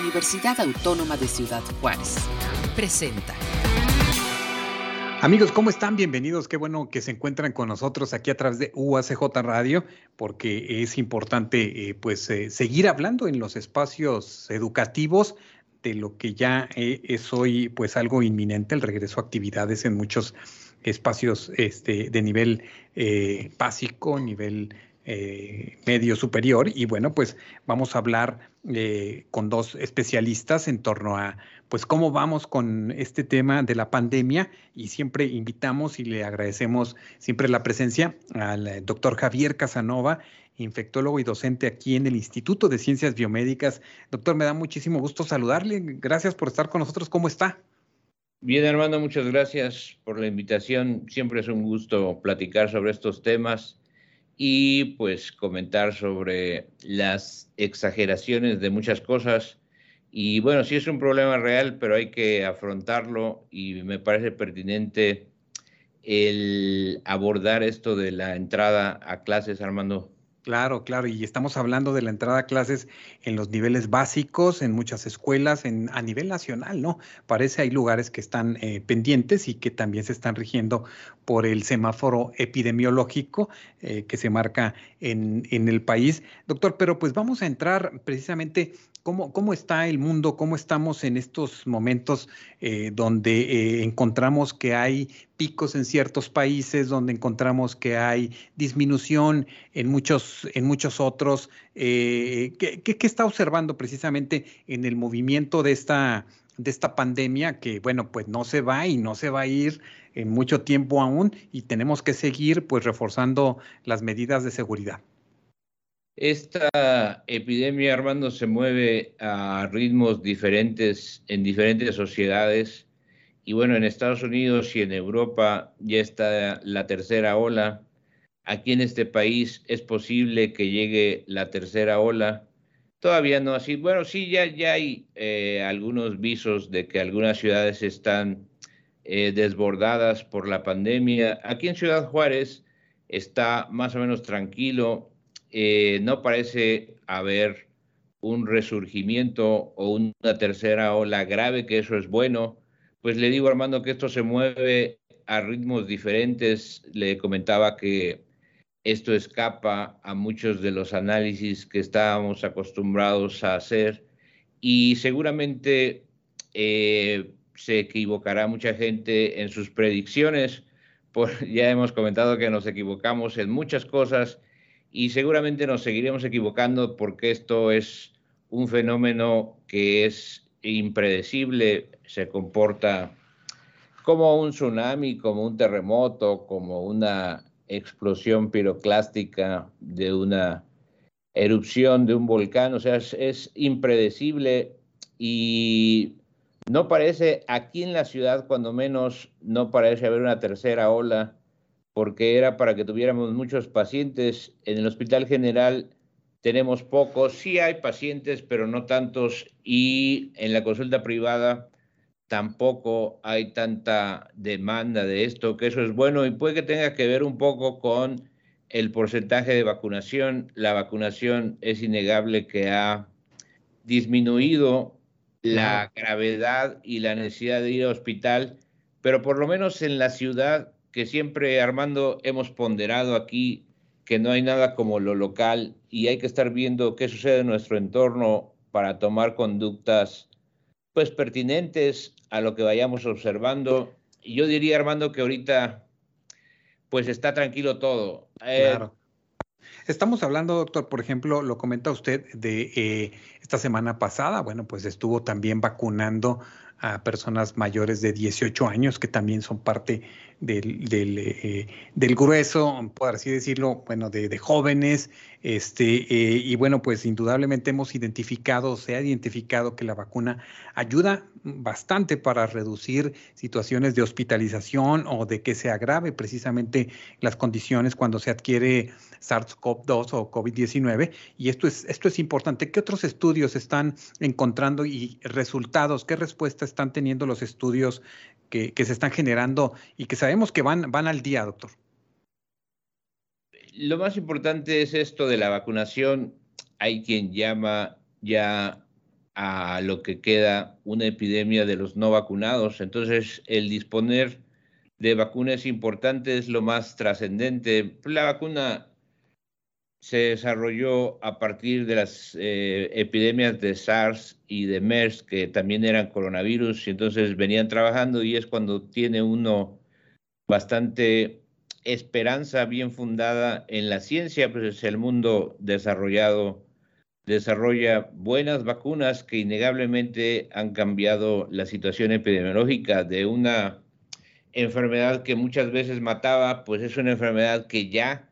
Universidad Autónoma de Ciudad Juárez. Presenta. Amigos, ¿cómo están? Bienvenidos. Qué bueno que se encuentran con nosotros aquí a través de UACJ Radio, porque es importante eh, pues eh, seguir hablando en los espacios educativos de lo que ya eh, es hoy pues algo inminente, el regreso a actividades en muchos espacios este, de nivel básico, nivel medio superior y bueno, pues vamos a hablar eh, con dos especialistas en torno a pues cómo vamos con este tema de la pandemia y siempre invitamos y le agradecemos siempre la presencia al doctor Javier Casanova, infectólogo y docente aquí en el Instituto de Ciencias Biomédicas. Doctor, me da muchísimo gusto saludarle. Gracias por estar con nosotros. ¿Cómo está? Bien, Armando, muchas gracias por la invitación. Siempre es un gusto platicar sobre estos temas y pues comentar sobre las exageraciones de muchas cosas. Y bueno, sí es un problema real, pero hay que afrontarlo y me parece pertinente el abordar esto de la entrada a clases, Armando. Claro, claro, y estamos hablando de la entrada a clases en los niveles básicos, en muchas escuelas, en, a nivel nacional, ¿no? Parece hay lugares que están eh, pendientes y que también se están rigiendo por el semáforo epidemiológico eh, que se marca en, en el país. Doctor, pero pues vamos a entrar precisamente ¿Cómo, está el mundo? ¿Cómo estamos en estos momentos eh, donde eh, encontramos que hay picos en ciertos países, donde encontramos que hay disminución en muchos, en muchos otros? Eh, ¿qué, está observando precisamente en el movimiento de esta, de esta pandemia que, bueno, pues no se va y no se va a ir en mucho tiempo aún y tenemos que seguir pues reforzando las medidas de seguridad? Esta epidemia, Armando, se mueve a ritmos diferentes en diferentes sociedades. Y bueno, en Estados Unidos y en Europa ya está la tercera ola. Aquí en este país es posible que llegue la tercera ola. Todavía no así. Bueno, sí, ya, ya hay eh, algunos visos de que algunas ciudades están eh, desbordadas por la pandemia. Aquí en Ciudad Juárez está más o menos tranquilo eh, no parece haber un resurgimiento o una tercera ola grave, que eso es bueno. Pues le digo, Armando, que esto se mueve a ritmos diferentes. Le comentaba que esto escapa a muchos de los análisis que estábamos acostumbrados a hacer y seguramente eh, se equivocará mucha gente en sus predicciones. ya hemos comentado que nos equivocamos en muchas cosas y seguramente nos seguiremos equivocando porque esto es un fenómeno que es impredecible, se comporta como un tsunami, como un terremoto, como una explosión piroclástica de una erupción de un volcán, o sea, es, es, impredecible y no parece, aquí en la ciudad cuando menos, no parece haber una tercera ola porque era para que tuviéramos muchos pacientes. En el Hospital General tenemos pocos, sí hay pacientes, pero no tantos, y en la consulta privada tampoco hay tanta demanda de esto, que eso es bueno y puede que tenga que ver un poco con el porcentaje de vacunación. La vacunación es innegable que ha disminuido la gravedad y la necesidad de ir al hospital, pero por lo menos en la ciudad que siempre, Armando, hemos ponderado aquí que no hay nada como lo local y hay que estar viendo qué sucede en nuestro entorno para tomar conductas pues pertinentes a lo que vayamos observando. Y yo diría, Armando, que ahorita pues está tranquilo todo. Eh, claro. Estamos hablando, doctor, por ejemplo, lo comenta usted de eh, esta semana pasada, bueno, pues estuvo también vacunando a personas mayores de 18 años que también son parte eh, del grueso, por así decirlo, bueno, de, de jóvenes. Este, eh, y bueno, pues indudablemente hemos identificado, se ha identificado que la vacuna ayuda bastante para reducir situaciones de hospitalización o de que se agrave precisamente las condiciones cuando se adquiere SARS-CoV-2 o COVID-19. Y esto es, esto es importante. ¿Qué otros estudios están encontrando y resultados? ¿Qué respuesta están teniendo los estudios que, se están generando y que sabemos que van, van al día, doctor? Lo más importante es esto de la vacunación. Hay quien llama ya a lo que queda una epidemia de los no vacunados. Entonces, el disponer de vacunas importantes es lo más trascendente. La vacuna se desarrolló a partir de las eh, epidemias de SARS y de MERS, que también eran coronavirus, y entonces venían trabajando y es cuando tiene uno bastante esperanza bien fundada en la ciencia, pues el mundo desarrollado desarrolla buenas vacunas que innegablemente han cambiado la situación epidemiológica de una enfermedad que muchas veces mataba, pues es una enfermedad que ya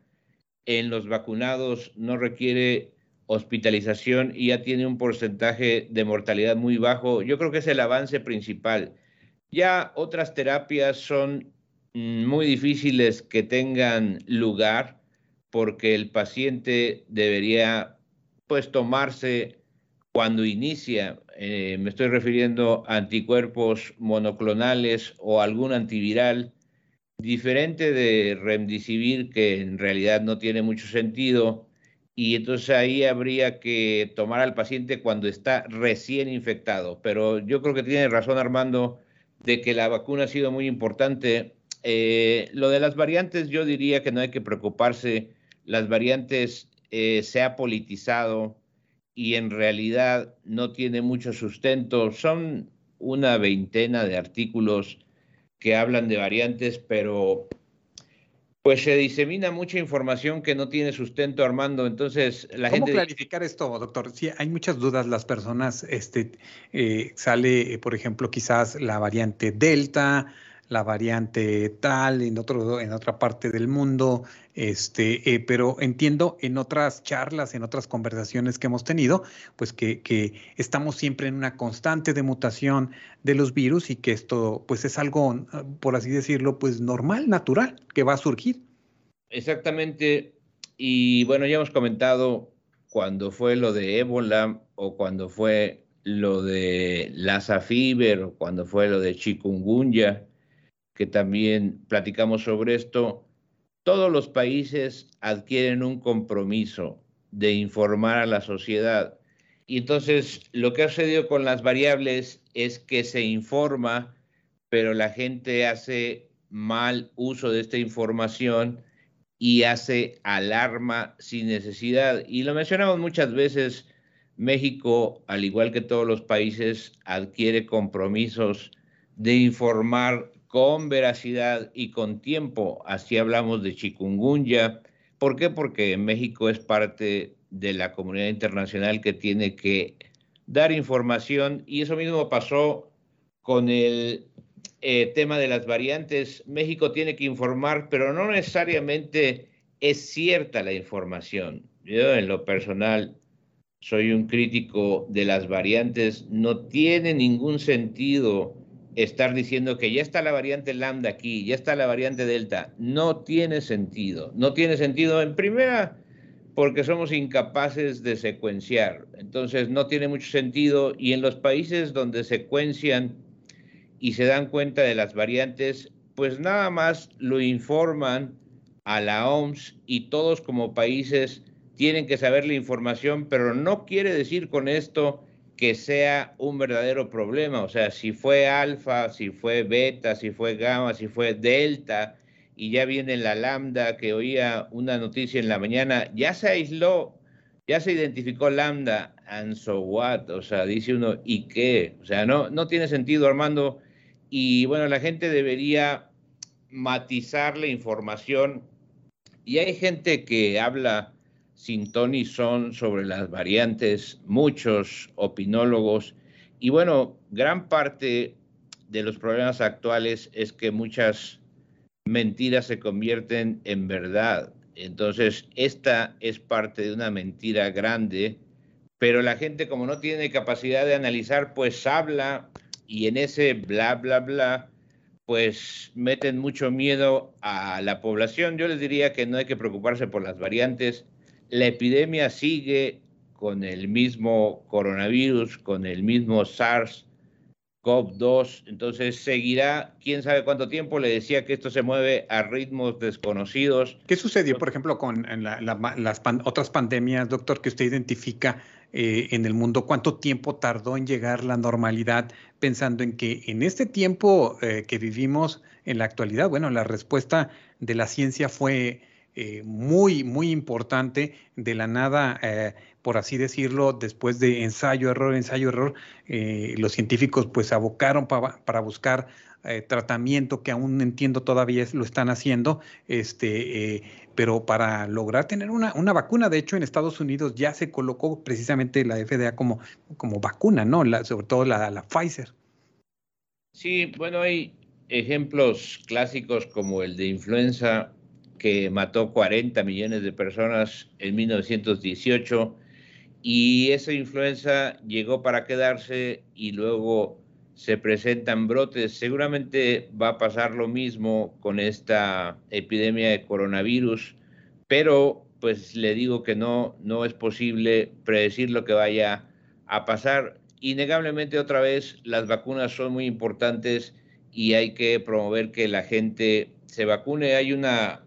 en los vacunados no requiere hospitalización y ya tiene un porcentaje de mortalidad muy bajo. Yo creo que es el avance principal. Ya otras terapias son mm, muy difíciles que tengan lugar porque el paciente debería pues tomarse cuando inicia, eh, me estoy refiriendo a anticuerpos monoclonales o algún antiviral, diferente de remdesivir, que en realidad no tiene mucho sentido, y entonces ahí habría que tomar al paciente cuando está recién infectado. Pero yo creo que tiene razón Armando de que la vacuna ha sido muy importante. Eh, lo de las variantes, yo diría que no hay que preocuparse. Las variantes eh, se ha politizado y en realidad no tiene mucho sustento. Son una veintena de artículos que hablan de variantes, pero pues se disemina mucha información que no tiene sustento, Armando. Entonces, la ¿Cómo gente. clarificar esto, doctor? Sí, hay muchas dudas. Las personas, este, eh, sale, por ejemplo, quizás la variante Delta, la variante tal en otro en otra parte del mundo este eh, pero entiendo en otras charlas en otras conversaciones que hemos tenido pues que, que, estamos siempre en una constante de mutación de los virus y que esto pues es algo por así decirlo pues normal natural que va a surgir. Exactamente. Y bueno ya hemos comentado cuando fue lo de ébola o cuando fue lo de Lassa fever o cuando fue lo de chikungunya que también platicamos sobre esto, todos los países adquieren un compromiso de informar a la sociedad. Y entonces lo que ha sucedido con las variables es que se informa, pero la gente hace mal uso de esta información y hace alarma sin necesidad. Y lo mencionamos muchas veces, México, al igual que todos los países, adquiere compromisos de informar con veracidad y con tiempo. Así hablamos de chikungunya. ¿Por qué? Porque México es parte de la comunidad internacional que tiene que dar información y eso mismo pasó con el eh, tema de las variantes. México tiene que informar, pero no necesariamente es cierta la información. Yo en lo personal soy un crítico de las variantes. No tiene ningún sentido estar diciendo que ya está la variante lambda aquí, ya está la variante delta, no tiene sentido. No tiene sentido en primera porque somos incapaces de secuenciar. Entonces no tiene mucho sentido y en los países donde secuencian y se dan cuenta de las variantes, pues nada más lo informan a la OMS y todos como países tienen que saber la información, pero no quiere decir con esto que sea un verdadero problema. O sea, si fue alfa, si fue beta, si fue gamma, si fue delta, y ya viene la lambda, que oía una noticia en la mañana, ya se aisló, ya se identificó lambda, and so what? O sea, dice uno, ¿y qué? O sea, no, no tiene sentido, Armando. Y bueno, la gente debería matizar la información. Y hay gente que habla sin Tony son sobre las variantes, muchos opinólogos. Y bueno, gran parte de los problemas actuales es que muchas mentiras se convierten en verdad. Entonces, esta es parte de una mentira grande, pero la gente como no tiene capacidad de analizar, pues habla y en ese bla, bla, bla, pues meten mucho miedo a la población. Yo les diría que no hay que preocuparse por las variantes, la epidemia sigue con el mismo coronavirus, con el mismo SARS. COV2, entonces seguirá quién sabe cuánto tiempo. Le decía que esto se mueve a ritmos desconocidos. ¿Qué sucedió, por ejemplo, con las otras pandemias, doctor, que usted identifica eh, en el mundo, cuánto tiempo tardó en llegar la normalidad, pensando en que en este tiempo eh, que vivimos en la actualidad, bueno, la respuesta de la ciencia fue eh, muy, muy importante. De la nada, eh, por así decirlo, después de ensayo, error, ensayo, error, eh, los científicos pues abocaron para buscar tratamiento que aún entiendo todavía lo están haciendo, este, pero para lograr tener una, una, vacuna, de hecho en Estados Unidos ya se colocó precisamente la FDA como, como vacuna, ¿no? Sobre todo la, la Pfizer. Sí, bueno, hay ejemplos clásicos como el de influenza que mató 40 millones de personas en 1918 y esa influenza llegó para quedarse y luego se presentan brotes. Seguramente va a pasar lo mismo con esta epidemia de coronavirus, pero pues le digo que no, no es posible predecir lo que vaya a pasar. Innegablemente otra vez las vacunas son muy importantes y hay que promover que la gente se vacune. Hay una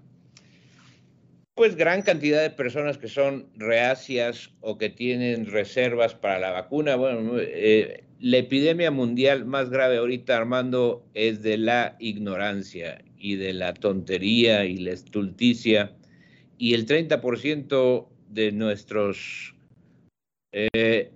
pues gran cantidad de personas que son reacias o que tienen reservas para la vacuna. Bueno, eh, la epidemia mundial más grave ahorita, Armando, es de la ignorancia y de la tontería y la estulticia. Y el 30% de nuestros eh,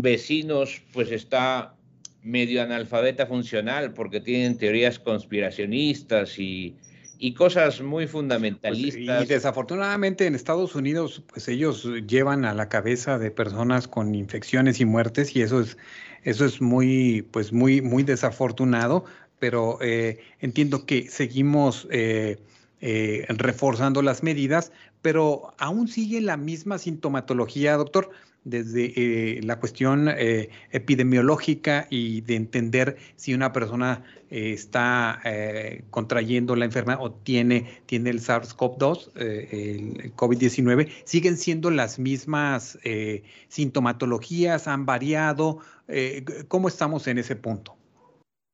vecinos pues está medio analfabeta funcional porque tienen teorías conspiracionistas y y cosas muy pues, fundamentalistas. y desafortunadamente en Estados Unidos, pues ellos llevan a la cabeza de personas con infecciones y muertes y eso es, eso es muy, pues muy, muy desafortunado, pero eh, entiendo que seguimos eh, eh, reforzando las medidas, pero aún sigue la misma sintomatología, doctor desde eh, la cuestión eh, epidemiológica y de entender si una persona eh, está contrayendo la enfermedad o tiene, tiene el SARS-CoV-2, el COVID-19, siguen siendo las mismas sintomatologías, han variado. ¿Cómo estamos en ese punto?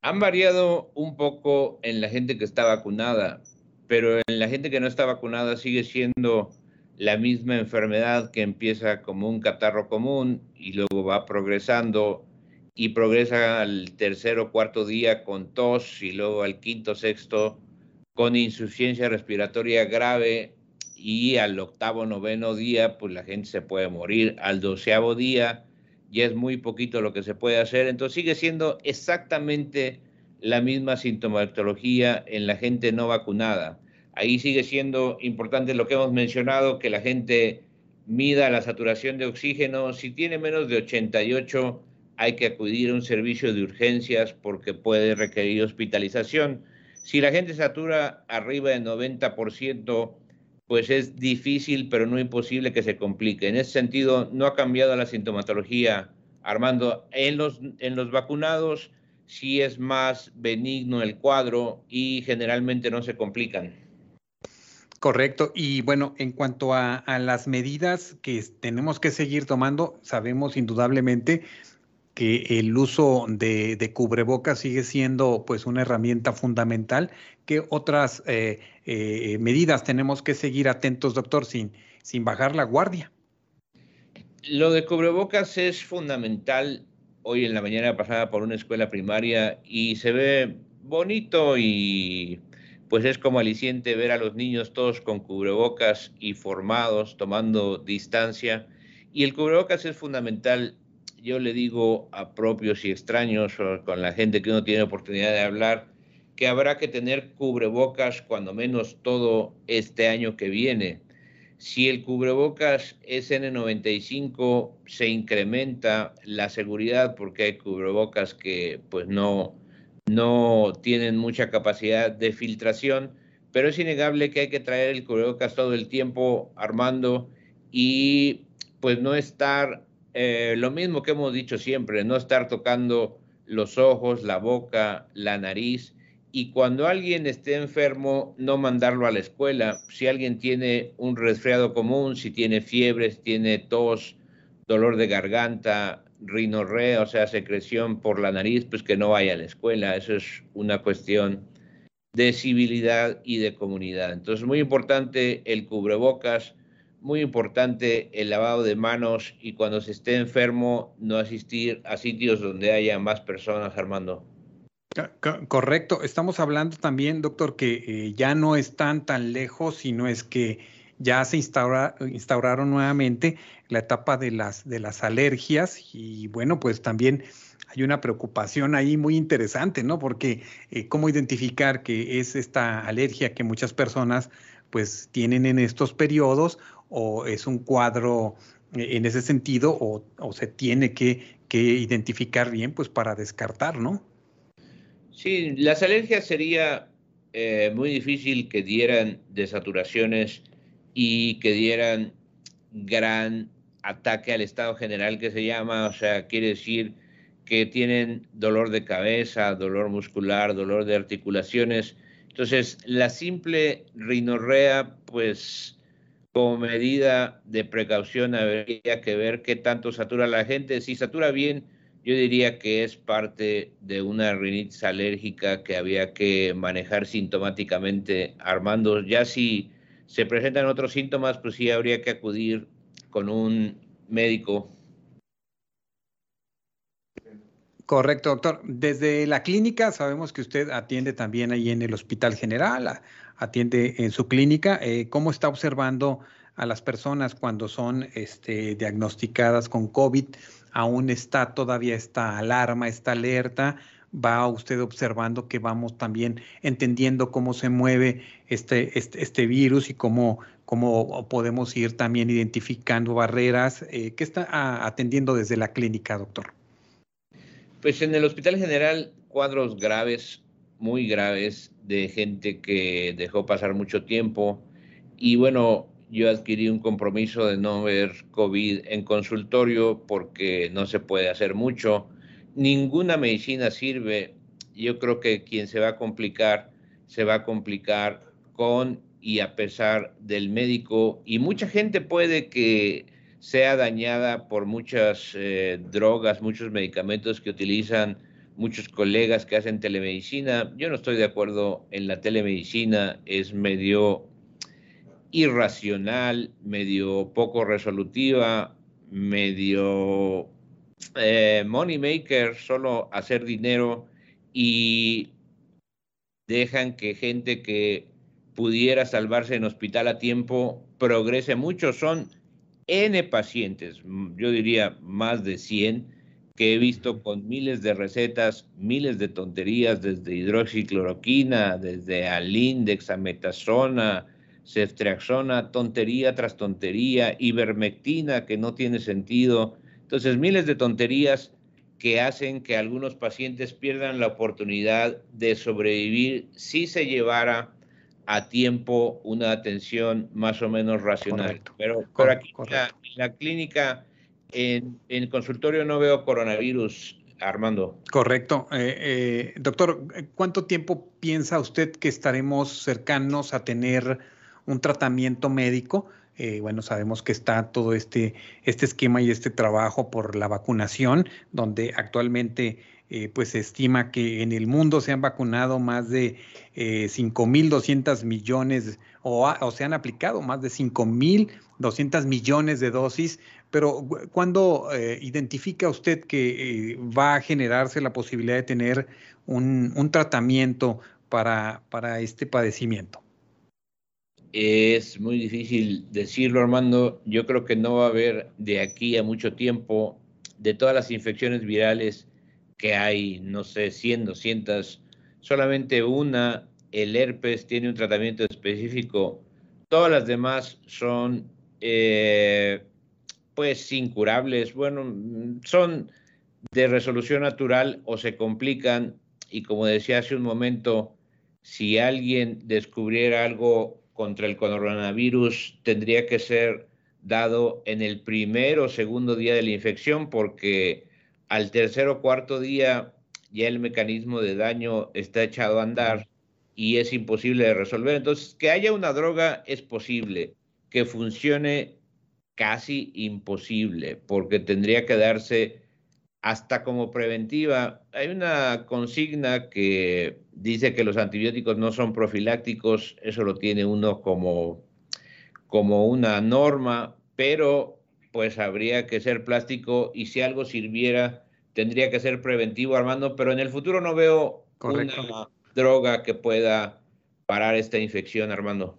Han variado un poco en la gente que está vacunada, pero en la gente que no está vacunada sigue siendo la misma enfermedad que empieza como un catarro común y luego va progresando y progresa al tercer o cuarto día con tos y luego al quinto, sexto con insuficiencia respiratoria grave y al octavo, noveno día, pues la gente se puede morir. Al doceavo día ya es muy poquito lo que se puede hacer. Entonces sigue siendo exactamente la misma sintomatología en la gente no vacunada. Ahí sigue siendo importante lo que hemos mencionado, que la gente mida la saturación de oxígeno. Si tiene menos de 88, hay que acudir a un servicio de urgencias porque puede requerir hospitalización. Si la gente satura arriba de 90%, pues es difícil, pero no imposible que se complique. En ese sentido, no ha cambiado la sintomatología, Armando. En los, en los vacunados sí es más benigno el cuadro y generalmente no se complican. Correcto. Y bueno, en cuanto a, las medidas que tenemos que seguir tomando, sabemos indudablemente que el uso de, cubrebocas sigue siendo pues una herramienta fundamental. ¿Qué otras eh, eh, medidas tenemos que seguir atentos, doctor, sin, sin bajar la guardia? Lo de cubrebocas es fundamental. Hoy en la mañana pasada por una escuela primaria y se ve bonito y pues es como aliciente ver a los niños todos con cubrebocas y formados, tomando distancia. Y el cubrebocas es fundamental, yo le digo a propios y extraños, o con la gente que uno tiene oportunidad de hablar, que habrá que tener cubrebocas cuando menos todo este año que viene. Si el cubrebocas es N95, se incrementa la seguridad porque hay cubrebocas que pues no, no tienen mucha capacidad de filtración, pero es innegable que hay que traer el cubrebocas todo el tiempo armando y pues no estar, eh, lo mismo que hemos dicho siempre, no estar tocando los ojos, la boca, la nariz y cuando alguien esté enfermo, no mandarlo a la escuela. Si alguien tiene un resfriado común, si tiene fiebre, tiene tos, dolor de garganta, rinorrea, o sea, secreción por la nariz, pues que no vaya a la escuela. Eso es una cuestión de civilidad y de comunidad. Entonces, muy importante el cubrebocas, muy importante el lavado de manos y cuando se esté enfermo no asistir a sitios donde haya más personas, Armando. Correcto. Estamos hablando también, doctor, que eh, ya no están tan lejos, sino es que ya se instauraron nuevamente la etapa de las, de las alergias y bueno, pues también hay una preocupación ahí muy interesante, ¿no? Porque eh, cómo identificar que es esta alergia que muchas personas pues tienen en estos periodos o es un cuadro eh, en ese sentido o, se tiene que, identificar bien pues para descartar, ¿no? Sí, las alergias sería eh, muy difícil que dieran desaturaciones y que dieran gran ataque al estado general que se llama, o sea, quiere decir que tienen dolor de cabeza, dolor muscular, dolor de articulaciones. Entonces, la simple rinorrea, pues como medida de precaución habría que ver qué tanto satura la gente. Si satura bien, yo diría que es parte de una rinitis alérgica que había que manejar sintomáticamente, Armando. Ya si se presentan otros síntomas, pues sí habría que acudir con un médico Correcto, doctor. Desde la clínica sabemos que usted atiende también ahí en el Hospital General, atiende en su clínica. Eh, ¿Cómo está observando a las personas cuando son este, diagnosticadas con COVID? ¿Aún está todavía esta alarma, esta alerta? ¿Va usted observando que vamos también entendiendo cómo se mueve este, este, este virus y cómo, cómo podemos ir también identificando barreras? Eh, ¿Qué está atendiendo desde la clínica, doctor? Pues en el Hospital General, cuadros graves, muy graves, de gente que dejó pasar mucho tiempo. Y bueno, yo adquirí un compromiso de no ver COVID en consultorio porque no se puede hacer mucho. Ninguna medicina sirve. Yo creo que quien se va a complicar, se va a complicar con y a pesar del médico. Y mucha gente puede que sea dañada por muchas eh, drogas, muchos medicamentos que utilizan muchos colegas que hacen telemedicina. Yo no estoy de acuerdo en la telemedicina, es medio irracional, medio poco resolutiva, medio eh, money maker, solo hacer dinero y dejan que gente que pudiera salvarse en hospital a tiempo progrese mucho. Son N pacientes, yo diría más de 100, que he visto con miles de recetas, miles de tonterías, desde hidroxicloroquina, desde alindex, ametasona, ceftriaxona, tontería tras tontería, ivermectina, que no tiene sentido. Entonces, miles de tonterías que hacen que algunos pacientes pierdan la oportunidad de sobrevivir si se llevara a tiempo una atención más o menos racional. Pero, por aquí en la, clínica, en, el consultorio no veo coronavirus, Armando. Correcto. Eh, eh, doctor, ¿cuánto tiempo piensa usted que estaremos cercanos a tener un tratamiento médico? Eh, bueno, sabemos que está todo este, este esquema y este trabajo por la vacunación, donde actualmente eh, pues se estima que en el mundo se han vacunado más de eh, 5.200 millones o, se han aplicado más de 5.200 millones de dosis, pero ¿cuándo eh, identifica usted que eh, va a generarse la posibilidad de tener un, un tratamiento para, para este padecimiento? Es muy difícil decirlo, Armando. Yo creo que no va a haber de aquí a mucho tiempo de todas las infecciones virales que hay, no sé, 100, 200, solamente una, el herpes, tiene un tratamiento específico. Todas las demás son, eh, pues, incurables. Bueno, son de resolución natural o se complican. Y como decía hace un momento, si alguien descubriera algo contra el coronavirus, tendría que ser dado en el primer o segundo día de la infección porque al tercer o cuarto día ya el mecanismo de daño está echado a andar y es imposible de resolver. Entonces, que haya una droga es posible, que funcione casi imposible, porque tendría que darse hasta como preventiva. Hay una consigna que dice que los antibióticos no son profilácticos, eso lo tiene uno como como una norma, pero pues habría que ser plástico y si algo sirviera, tendría que ser preventivo, Armando, pero en el futuro no veo una droga que pueda parar esta infección, Armando.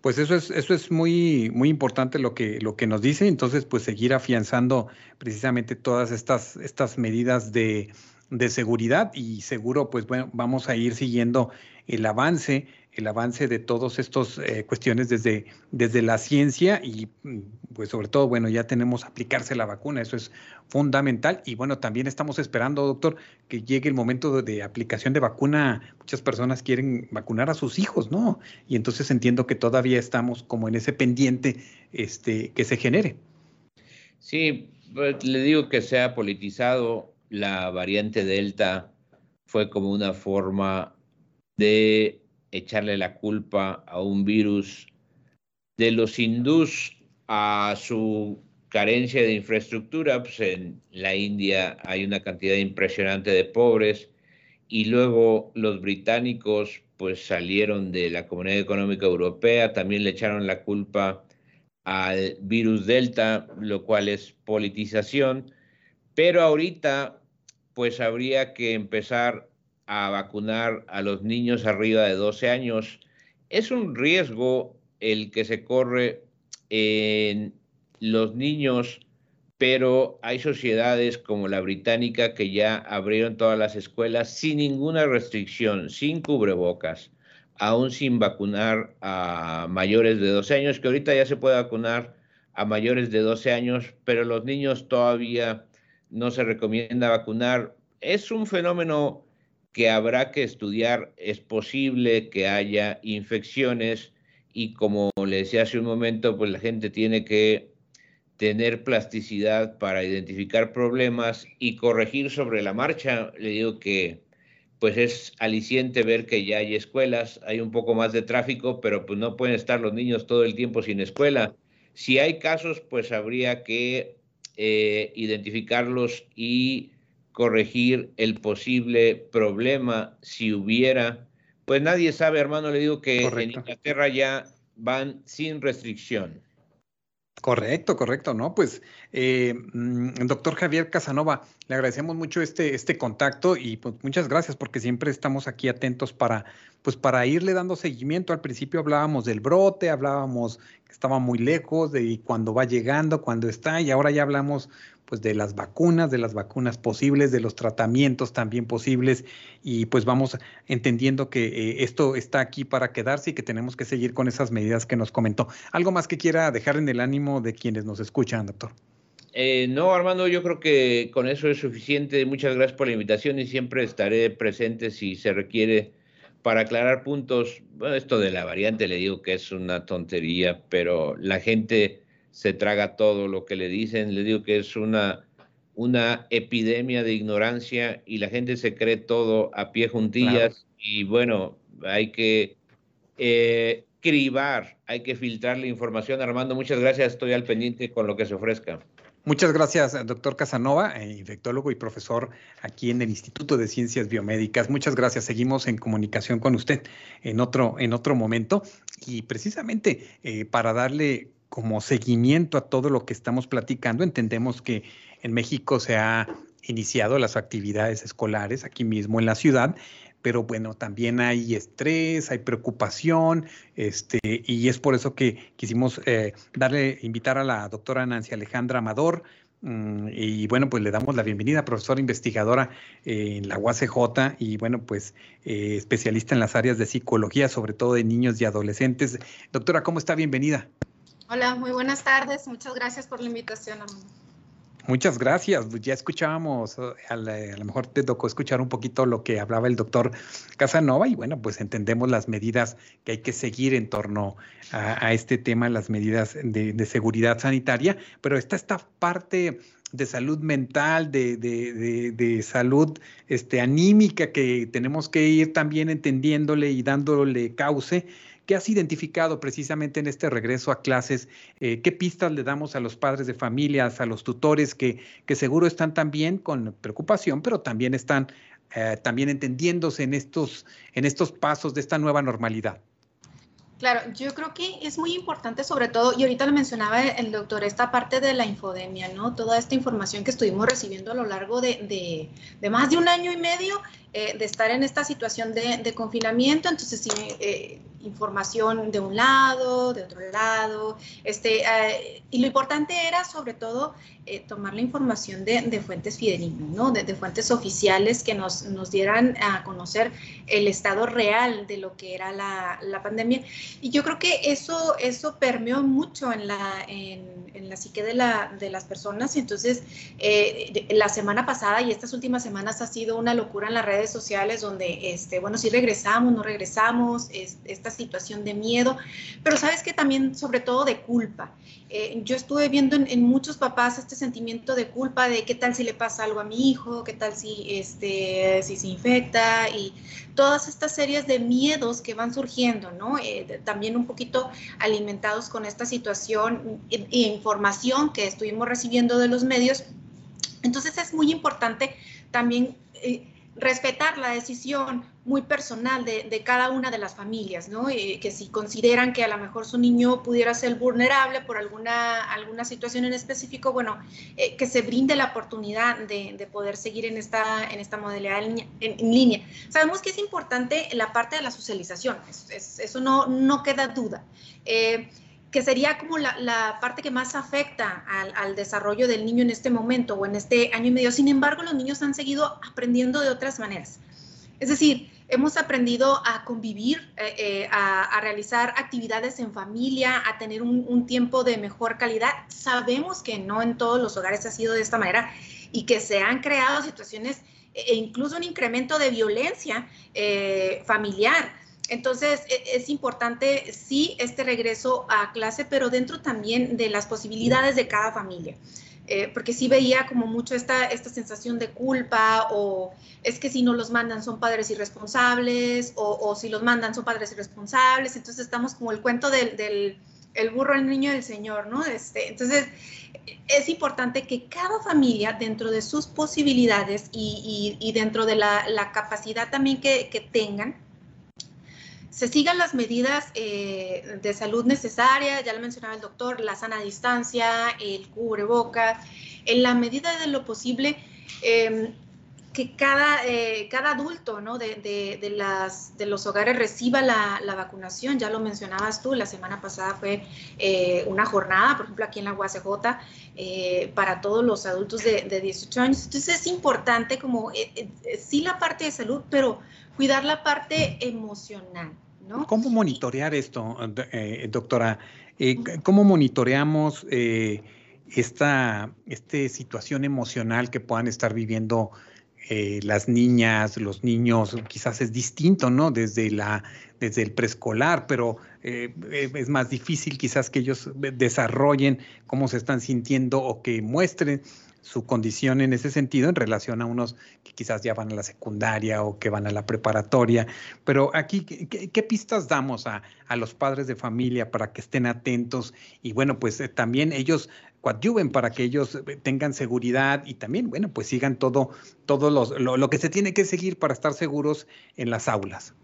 Pues eso es, eso es muy, muy importante lo que, lo que nos dice. Entonces, pues seguir afianzando precisamente todas estas, estas medidas de, de seguridad y seguro, pues bueno, vamos a ir siguiendo el avance el avance de todas estas eh, cuestiones desde, desde la ciencia y mm, pues sobre todo, bueno, ya tenemos aplicarse la vacuna, eso es fundamental y bueno, también estamos esperando, doctor, que llegue el momento de, aplicación de vacuna. Muchas personas quieren vacunar a sus hijos, ¿no? Y entonces entiendo que todavía estamos como en ese pendiente este, que se genere. Sí, pues, le digo que se ha politizado la variante Delta, fue como una forma de echarle la culpa a un virus de los hindús a su carencia de infraestructura, pues en la India hay una cantidad impresionante de pobres y luego los británicos pues salieron de la Comunidad Económica Europea, también le echaron la culpa al virus Delta, lo cual es politización, pero ahorita pues habría que empezar a vacunar a los niños arriba de 12 años. Es un riesgo el que se corre en los niños, pero hay sociedades como la británica que ya abrieron todas las escuelas sin ninguna restricción, sin cubrebocas, aún sin vacunar a mayores de 12 años, que ahorita ya se puede vacunar a mayores de 12 años, pero los niños todavía no se recomienda vacunar. Es un fenómeno que habrá que estudiar. Es posible que haya infecciones y como le decía hace un momento, pues la gente tiene que tener plasticidad para identificar problemas y corregir sobre la marcha. Le digo que pues es aliciente ver que ya hay escuelas, hay un poco más de tráfico, pero pues no pueden estar los niños todo el tiempo sin escuela. Si hay casos, pues habría que eh, identificarlos y corregir el posible problema si hubiera. Pues nadie sabe, hermano, le digo que en Inglaterra ya van sin restricción. Correcto, correcto, ¿no? Pues, eh, mm, doctor Javier Casanova, le agradecemos mucho este, este contacto y pues muchas gracias porque siempre estamos aquí atentos para, pues para irle dando seguimiento. Al principio hablábamos del brote, hablábamos que estaba muy lejos, de cuando va llegando, cuando está, y ahora ya hablamos pues de las vacunas, de las vacunas posibles, de los tratamientos también posibles y pues vamos entendiendo que eh, esto está aquí para quedarse y que tenemos que seguir con esas medidas que nos comentó. ¿Algo más que quiera dejar en el ánimo de quienes nos escuchan, doctor? Eh, no, Armando, yo creo que con eso es suficiente. Muchas gracias por la invitación y siempre estaré presente si se requiere para aclarar puntos. Bueno, esto de la variante le digo que es una tontería, pero la gente se traga todo lo que le dicen. Le digo que es una, una epidemia de ignorancia y la gente se cree todo a pie juntillas y bueno, hay que eh, cribar, hay que filtrar la información. Armando, muchas gracias, estoy al pendiente con lo que se ofrezca. Muchas gracias, doctor Casanova, eh, infectólogo y profesor aquí en el Instituto de Ciencias Biomédicas. Muchas gracias. Seguimos en comunicación con usted en otro, en otro momento. Y precisamente eh, para darle como seguimiento a todo lo que estamos platicando, entendemos que en México se ha iniciado las actividades escolares aquí mismo en la ciudad, pero bueno, también hay estrés, hay preocupación, este, y es por eso que quisimos eh, darle, invitar a la doctora Nancy Alejandra Amador, mm, y bueno, pues le damos la bienvenida, profesora investigadora en la UACJ y bueno, pues eh, especialista en las áreas de psicología, sobre todo de niños y adolescentes. Doctora, ¿cómo está? Bienvenida. Hola, muy buenas tardes. Muchas gracias por la invitación, Muchas gracias. Ya escuchábamos, eh, a, lo mejor te tocó escuchar un poquito lo que hablaba el doctor Casanova y bueno, pues entendemos las medidas que hay que seguir en torno a, este tema, las medidas de, seguridad sanitaria, pero está esta parte de salud mental, de, de, salud este, anímica que tenemos que ir también entendiéndole y dándole cauce ¿Qué has identificado precisamente en este regreso a clases? Eh, ¿Qué pistas le damos a los padres de familias, a los tutores que, que seguro están también con preocupación, pero también están eh, también entendiéndose en estos, en estos pasos de esta nueva normalidad? Claro, yo creo que es muy importante sobre todo, y ahorita lo mencionaba el doctor, esta parte de la infodemia, ¿no? Toda esta información que estuvimos recibiendo a lo largo de, de, más de un año y medio eh, de estar en esta situación de, confinamiento, entonces sí, eh, información de un lado, de otro lado, este, eh, y lo importante era sobre todo eh, tomar la información de, de fuentes fidedignas, ¿no? De, fuentes oficiales que nos, nos, dieran a conocer el estado real de lo que era la, la pandemia. Y yo creo que eso, eso permeó mucho en la, en, en la psique de, la, de las personas. Entonces, eh, la semana pasada y estas últimas semanas ha sido una locura en las redes sociales donde, este, bueno, si regresamos, no regresamos, es, estas situación de miedo, pero sabes que también sobre todo de culpa. Eh, yo estuve viendo en, en, muchos papás este sentimiento de culpa de qué tal si le pasa algo a mi hijo, qué tal si, este, si se infecta y todas estas series de miedos que van surgiendo, ¿no? Eh, también un poquito alimentados con esta situación e, e información que estuvimos recibiendo de los medios. Entonces es muy importante también... Eh, respetar la decisión muy personal de, de, cada una de las familias, ¿no? Eh, que si consideran que a lo mejor su niño pudiera ser vulnerable por alguna, alguna situación en específico, bueno, eh, que se brinde la oportunidad de, de, poder seguir en esta, en esta modalidad en, en, en, línea. Sabemos que es importante la parte de la socialización, es, es, eso no, no queda duda. Eh, que sería como la, parte que más afecta al, desarrollo del niño en este momento o en este año y medio. Sin embargo, los niños han seguido aprendiendo de otras maneras. Es decir, hemos aprendido a convivir, eh, eh, a, realizar actividades en familia, a tener un, tiempo de mejor calidad. Sabemos que no en todos los hogares ha sido de esta manera y que se han creado situaciones e incluso un incremento de violencia eh, familiar entonces, e, es importante, sí, este regreso a clase, pero dentro también de las posibilidades de cada familia. Eh, porque sí veía como mucho esta, esta sensación de culpa o es que si no los mandan son padres irresponsables o, si los mandan son padres irresponsables. Entonces estamos como el cuento del, del el burro, el niño del Señor, ¿no? Este, entonces, es importante que cada familia, dentro de sus posibilidades y, dentro de la, capacidad también que tengan, se sigan las medidas eh, de salud necesarias, ya lo mencionaba el doctor, la sana distancia, el cubreboca, en la medida de lo posible, eh, que cada, eh, cada adulto ¿no? de, de, los hogares reciba la, la, vacunación, ya lo mencionabas tú, la semana pasada fue eh, una jornada, por ejemplo, aquí en la UACJ, eh, para todos los adultos de, de, 18 años. Entonces es importante como, sí la parte de salud, pero cuidar la parte emocional. ¿No? ¿Cómo monitorear esto, eh, doctora? Eh, ¿Cómo monitoreamos eh, esta, esta, situación emocional que puedan estar viviendo las niñas, los niños? Quizás es distinto, ¿no? Desde, la, desde el preescolar, pero es más difícil quizás que ellos desarrollen cómo se están sintiendo o que muestren su condición en ese sentido en relación a unos que quizás ya van a la secundaria o que van a la preparatoria. Pero aquí, ¿qué, pistas damos a, a, los padres de familia para que estén atentos? Y bueno, pues eh, también ellos coadyuven para que ellos eh, tengan seguridad y también, bueno, pues sigan todo, todo los, lo, lo que se tiene que seguir para estar seguros en las aulas.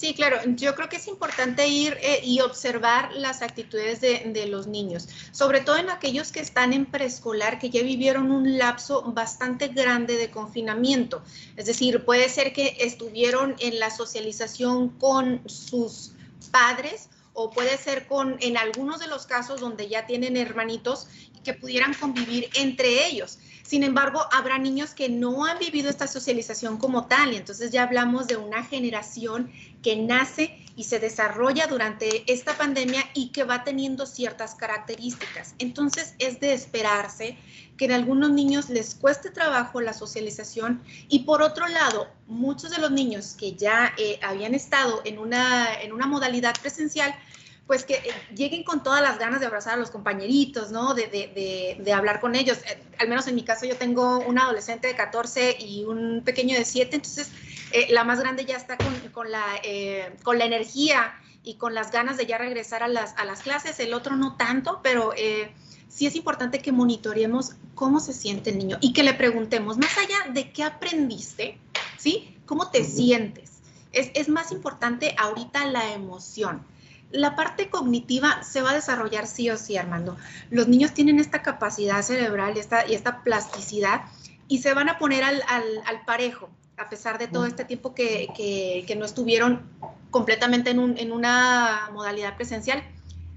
Sí, claro, yo creo que es importante ir eh, y observar las actitudes de, de, los niños, sobre todo en aquellos que están en preescolar, que ya vivieron un lapso bastante grande de confinamiento. Es decir, puede ser que estuvieron en la socialización con sus padres o puede ser con, en algunos de los casos donde ya tienen hermanitos, que pudieran convivir entre ellos. Sin embargo, habrá niños que no han vivido esta socialización como tal y entonces ya hablamos de una generación que nace y se desarrolla durante esta pandemia y que va teniendo ciertas características. Entonces es de esperarse que en algunos niños les cueste trabajo la socialización y por otro lado, muchos de los niños que ya eh, habían estado en una, en una modalidad presencial, pues que eh, lleguen con todas las ganas de abrazar a los compañeritos, ¿no? De, de, de, de hablar con ellos. Eh, al menos en mi caso yo tengo un adolescente de 14 y un pequeño de 7, entonces eh, la más grande ya está con, con la, eh, con la energía y con las ganas de ya regresar a las, a las clases, el otro no tanto, pero sí es importante que monitoreemos cómo se siente el niño y que le preguntemos, más allá de qué aprendiste, ¿sí? ¿Cómo te sientes? Es, es más importante ahorita la emoción la parte cognitiva se va a desarrollar sí o sí, Armando. Los niños tienen esta capacidad cerebral y esta, y esta plasticidad y se van a poner al, parejo, a pesar de todo este tiempo que, no estuvieron completamente en, una modalidad presencial,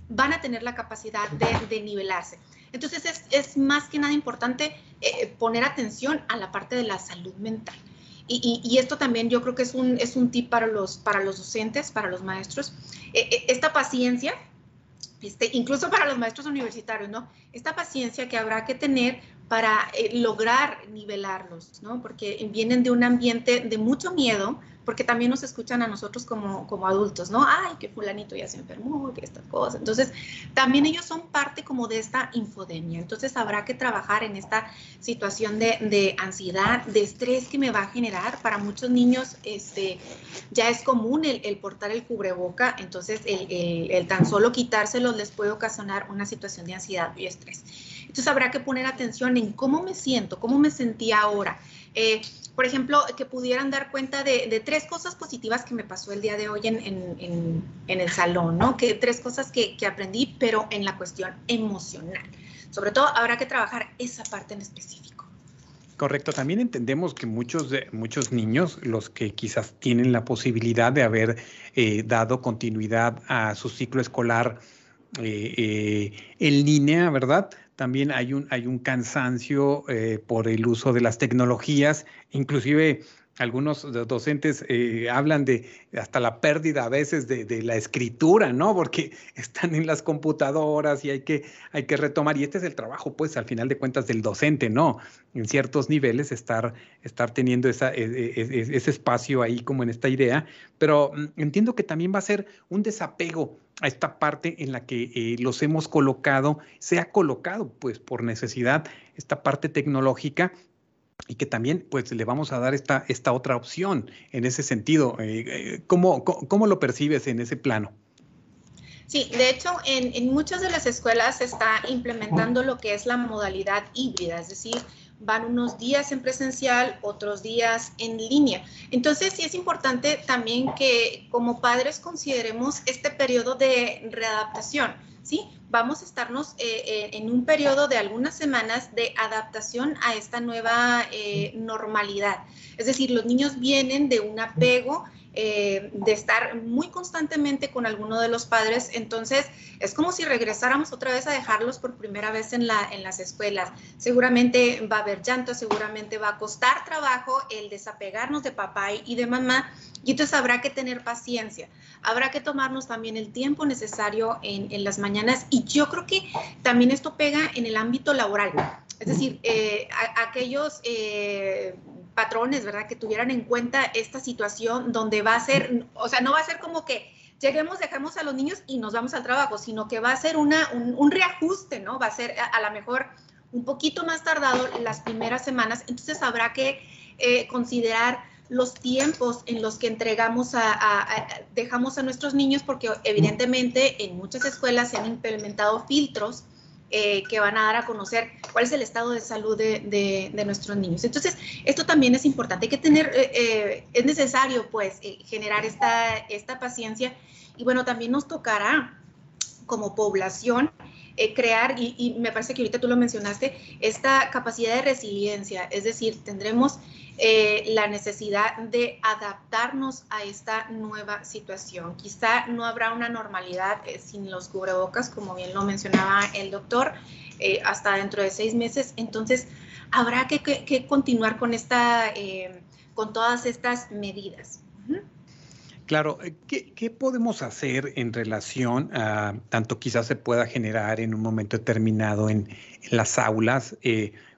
van a tener la capacidad de, nivelarse. Entonces es, más que nada importante eh, poner atención a la parte de la salud mental. Y, esto también yo creo que es un, es un tip para los, para los docentes, para los maestros. E, e, esta paciencia, este, incluso para los maestros universitarios, ¿no? Esta paciencia que habrá que tener para eh, lograr nivelarlos, ¿no? Porque vienen de un ambiente de mucho miedo, porque también nos escuchan a nosotros como, como adultos, ¿no? Ay, que fulanito ya se enfermó, que esta cosa. Entonces, también ellos son parte como de esta infodemia. Entonces, habrá que trabajar en esta situación de, de ansiedad, de estrés que me va a generar. Para muchos niños, este, ya es común el, el portar el cubreboca, entonces el, el, el tan solo quitárselo les puede ocasionar una situación de ansiedad y estrés. Entonces habrá que poner atención en cómo me siento, cómo me sentí ahora. Eh, por ejemplo, que pudieran dar cuenta de, tres cosas positivas que me pasó el día de hoy en, el salón, ¿no? Que tres cosas que, aprendí, pero en la cuestión emocional. Sobre todo, habrá que trabajar esa parte en específico. Correcto, también entendemos que muchos, de, muchos niños, los que quizás tienen la posibilidad de haber eh, dado continuidad a su ciclo escolar eh, en línea, ¿verdad? También hay un, hay un cansancio eh, por el uso de las tecnologías, inclusive algunos docentes eh, hablan de hasta la pérdida a veces de, la escritura, ¿no? Porque están en las computadoras y hay que, hay que retomar. Y este es el trabajo, pues, al final de cuentas, del docente, ¿no? En ciertos niveles, estar, estar teniendo esa, e, e, e, ese espacio ahí como en esta idea. Pero mm, entiendo que también va a ser un desapego a esta parte en la que eh, los hemos colocado, se ha colocado pues por necesidad esta parte tecnológica y que también pues le vamos a dar esta, esta otra opción en ese sentido. Eh, eh, ¿cómo, cómo, lo percibes en ese plano? Sí, de hecho, en, en muchas de las escuelas se está implementando lo que es la modalidad híbrida, es decir, van unos días en presencial, otros días en línea. Entonces, sí es importante también que como padres consideremos este periodo de readaptación, ¿sí? Vamos a estarnos eh, eh, en un periodo de algunas semanas de adaptación a esta nueva eh, normalidad. Es decir, los niños vienen de un apego eh, de estar muy constantemente con alguno de los padres. Entonces, es como si regresáramos otra vez a dejarlos por primera vez en, la, en las escuelas. Seguramente va a haber llanto, seguramente va a costar trabajo el desapegarnos de papá y de mamá. Y entonces habrá que tener paciencia. Habrá que tomarnos también el tiempo necesario en, en las mañanas. Y yo creo que también esto pega en el ámbito laboral. Es decir, eh, aquellos eh, patrones, ¿verdad? Que tuvieran en cuenta esta situación donde va a ser, o sea, no va a ser como que lleguemos, dejamos a los niños y nos vamos al trabajo, sino que va a ser una, un, reajuste, ¿no? Va a ser a, lo mejor un poquito más tardado las primeras semanas, entonces habrá que eh, considerar los tiempos en los que entregamos a, dejamos a nuestros niños, porque evidentemente en muchas escuelas se han implementado filtros eh, que van a dar a conocer cuál es el estado de salud de, nuestros niños. Entonces, esto también es importante. Hay que tener, eh, eh, es necesario pues generar esta, esta paciencia y bueno, también nos tocará como población crear, y, me parece que ahorita tú lo mencionaste, esta capacidad de resiliencia, es decir, tendremos eh, la necesidad de adaptarnos a esta nueva situación. Quizá no habrá una normalidad eh, sin los cubrebocas, como bien lo mencionaba el doctor, eh, hasta dentro de seis meses. Entonces, habrá que, continuar con, esta, con todas estas medidas. Claro, ¿qué, podemos hacer en relación a tanto quizás se pueda generar en un momento determinado en, las aulas?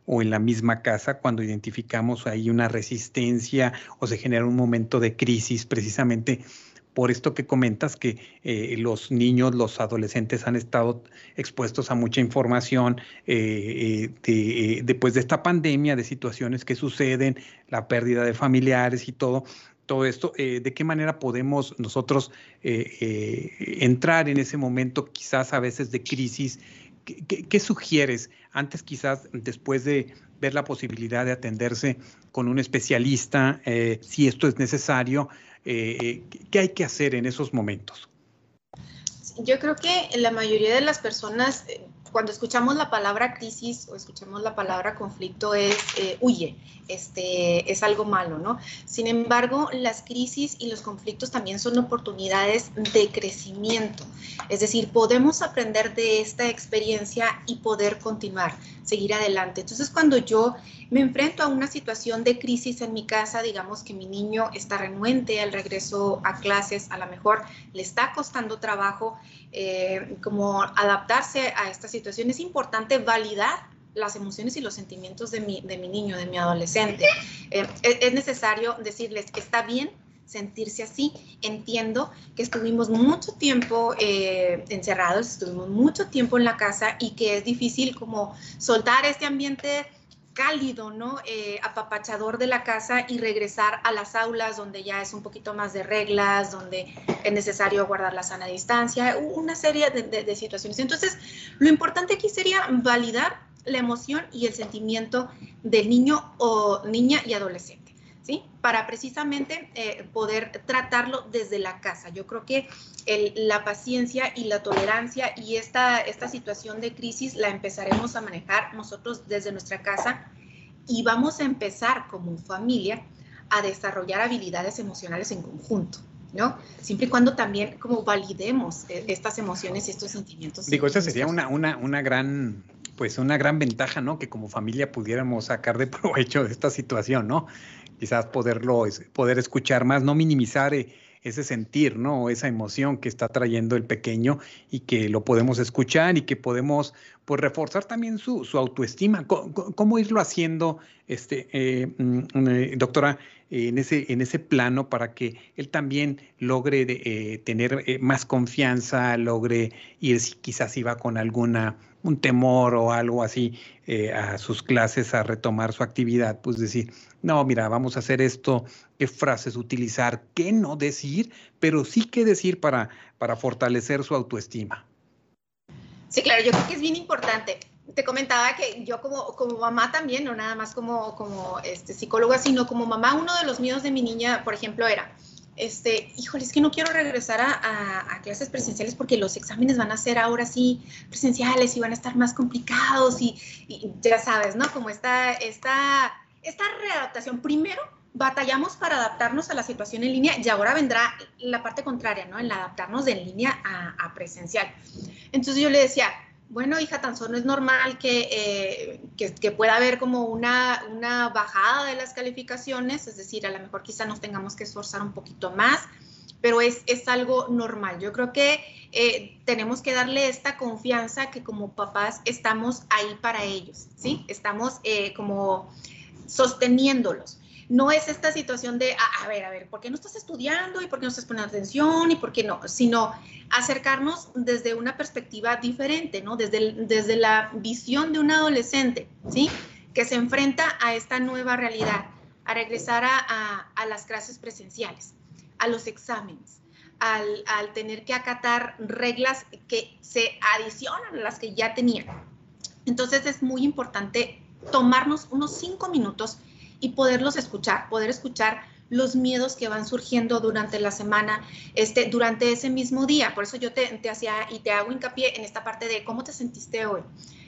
o en la misma casa cuando identificamos ahí una resistencia o se genera un momento de crisis precisamente por esto que comentas, que eh, los niños, los adolescentes han estado expuestos a mucha información eh, eh, después de esta pandemia, de situaciones que suceden, la pérdida de familiares y todo. Todo esto, ¿de qué manera podemos nosotros entrar en ese momento quizás a veces de crisis ¿Qué, sugieres antes quizás después de ver la posibilidad de atenderse con un especialista, eh, si esto es necesario? Eh, ¿Qué hay que hacer en esos momentos? Yo creo que la mayoría de las personas eh, cuando escuchamos la palabra crisis o escuchamos la palabra conflicto es eh, huye, este, es algo malo, ¿no? Sin embargo, las crisis y los conflictos también son oportunidades de crecimiento. Es decir, podemos aprender de esta experiencia y poder continuar, seguir adelante. Entonces, cuando yo me enfrento a una situación de crisis en mi casa, digamos que mi niño está renuente al regreso a clases, a lo mejor le está costando trabajo eh, como adaptarse a esta situación, es importante validar las emociones y los sentimientos de mi, de mi niño, de mi adolescente. Eh, es, necesario decirles que está bien sentirse así. Entiendo que estuvimos mucho tiempo eh, encerrados, estuvimos mucho tiempo en la casa y que es difícil como soltar este ambiente cálido, ¿no? Eh, apapachador de la casa y regresar a las aulas donde ya es un poquito más de reglas, donde es necesario guardar la sana distancia, una serie de, situaciones. Entonces, lo importante aquí sería validar la emoción y el sentimiento del niño o niña y adolescente, ¿sí? Para precisamente eh, poder tratarlo desde la casa. Yo creo que la paciencia y la tolerancia y esta, esta situación de crisis la empezaremos a manejar nosotros desde nuestra casa y vamos a empezar como familia a desarrollar habilidades emocionales en conjunto. ¿no? Siempre y cuando también como validemos eh, estas emociones y estos sentimientos. Digo, esa sería una, una, una gran, pues una gran ventaja, ¿no? Que como familia pudiéramos sacar de provecho de esta situación, ¿no? Quizás poderlo, poder escuchar más, no minimizar eh, ese sentir, ¿no? Esa emoción que está trayendo el pequeño y que lo podemos escuchar y que podemos, pues, reforzar también su, autoestima. ¿Cómo, irlo haciendo, este, eh, mm, eh, doctora, en ese, en ese plano para que él también logre eh, tener más confianza, logre ir, quizás si va con alguna un temor o algo así eh, a sus clases a retomar su actividad, pues decir, no, mira, vamos a hacer esto, qué frases utilizar, qué no decir, pero sí qué decir para, para fortalecer su autoestima. Sí, claro, yo creo que es bien importante. Te comentaba que yo como, como mamá también, no nada más como, como este, psicóloga, sino como mamá, uno de los míos de mi niña, por ejemplo, era, este, híjole, es que no quiero regresar a, clases presenciales porque los exámenes van a ser ahora sí presenciales y van a estar más complicados y, ya sabes, ¿no? Como esta, esta, esta readaptación. Primero, batallamos para adaptarnos a la situación en línea y ahora vendrá la parte contraria, ¿no? En adaptarnos de en línea a, a presencial. Entonces yo le decía, bueno, hija, tan solo es normal eh, que, que, pueda haber como una, una, bajada de las calificaciones, es decir, a lo mejor quizá nos tengamos que esforzar un poquito más, pero es, es algo normal. Yo creo que eh, tenemos que darle esta confianza que como papás estamos ahí para ellos, ¿sí? Estamos eh, como sosteniéndolos no es esta situación de, a, ver, a ver, ¿por qué no estás estudiando y por qué no estás poniendo atención y por qué no? Sino acercarnos desde una perspectiva diferente, ¿no? Desde, desde la visión de un adolescente, ¿sí? Que se enfrenta a esta nueva realidad, a regresar a, las clases presenciales, a los exámenes. Al, al, tener que acatar reglas que se adicionan a las que ya tenían. Entonces es muy importante tomarnos unos cinco minutos y poderlos escuchar, poder escuchar los miedos que van surgiendo durante la semana, este, durante ese mismo día. Por eso yo te, te hacía y te hago hincapié en esta parte de cómo te sentiste hoy,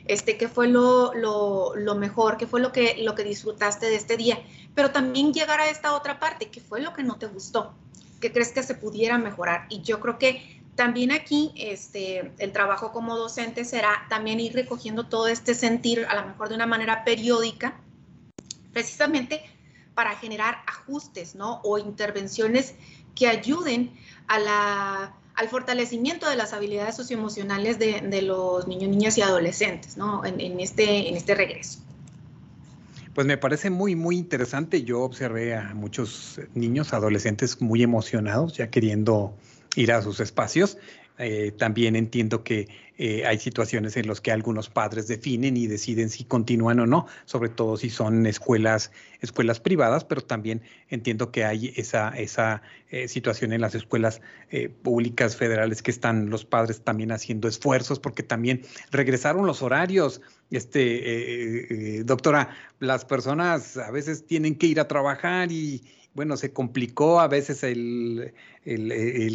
este, qué fue lo, lo, lo, mejor, qué fue lo que, lo que disfrutaste de este día, pero también llegar a esta otra parte, qué fue lo que no te gustó, qué crees que se pudiera mejorar. Y yo creo que también aquí este, el trabajo como docente será también ir recogiendo todo este sentir, a lo mejor de una manera periódica, precisamente para generar ajustes, ¿no? O intervenciones que ayuden a la, al fortalecimiento de las habilidades socioemocionales de, de los niños, niñas y adolescentes, ¿no? En, este, en este regreso. Pues me parece muy, muy interesante. Yo observé a muchos niños, adolescentes muy emocionados, ya queriendo ir a sus espacios. Eh, también entiendo que eh, hay situaciones en las que algunos padres definen y deciden si continúan o no, sobre todo si son escuelas, escuelas privadas, pero también entiendo que hay esa, esa eh, situación en las escuelas públicas federales que están los padres también haciendo esfuerzos porque también regresaron los horarios. Este, doctora, las personas a veces tienen que ir a trabajar y, bueno, se complicó a veces el,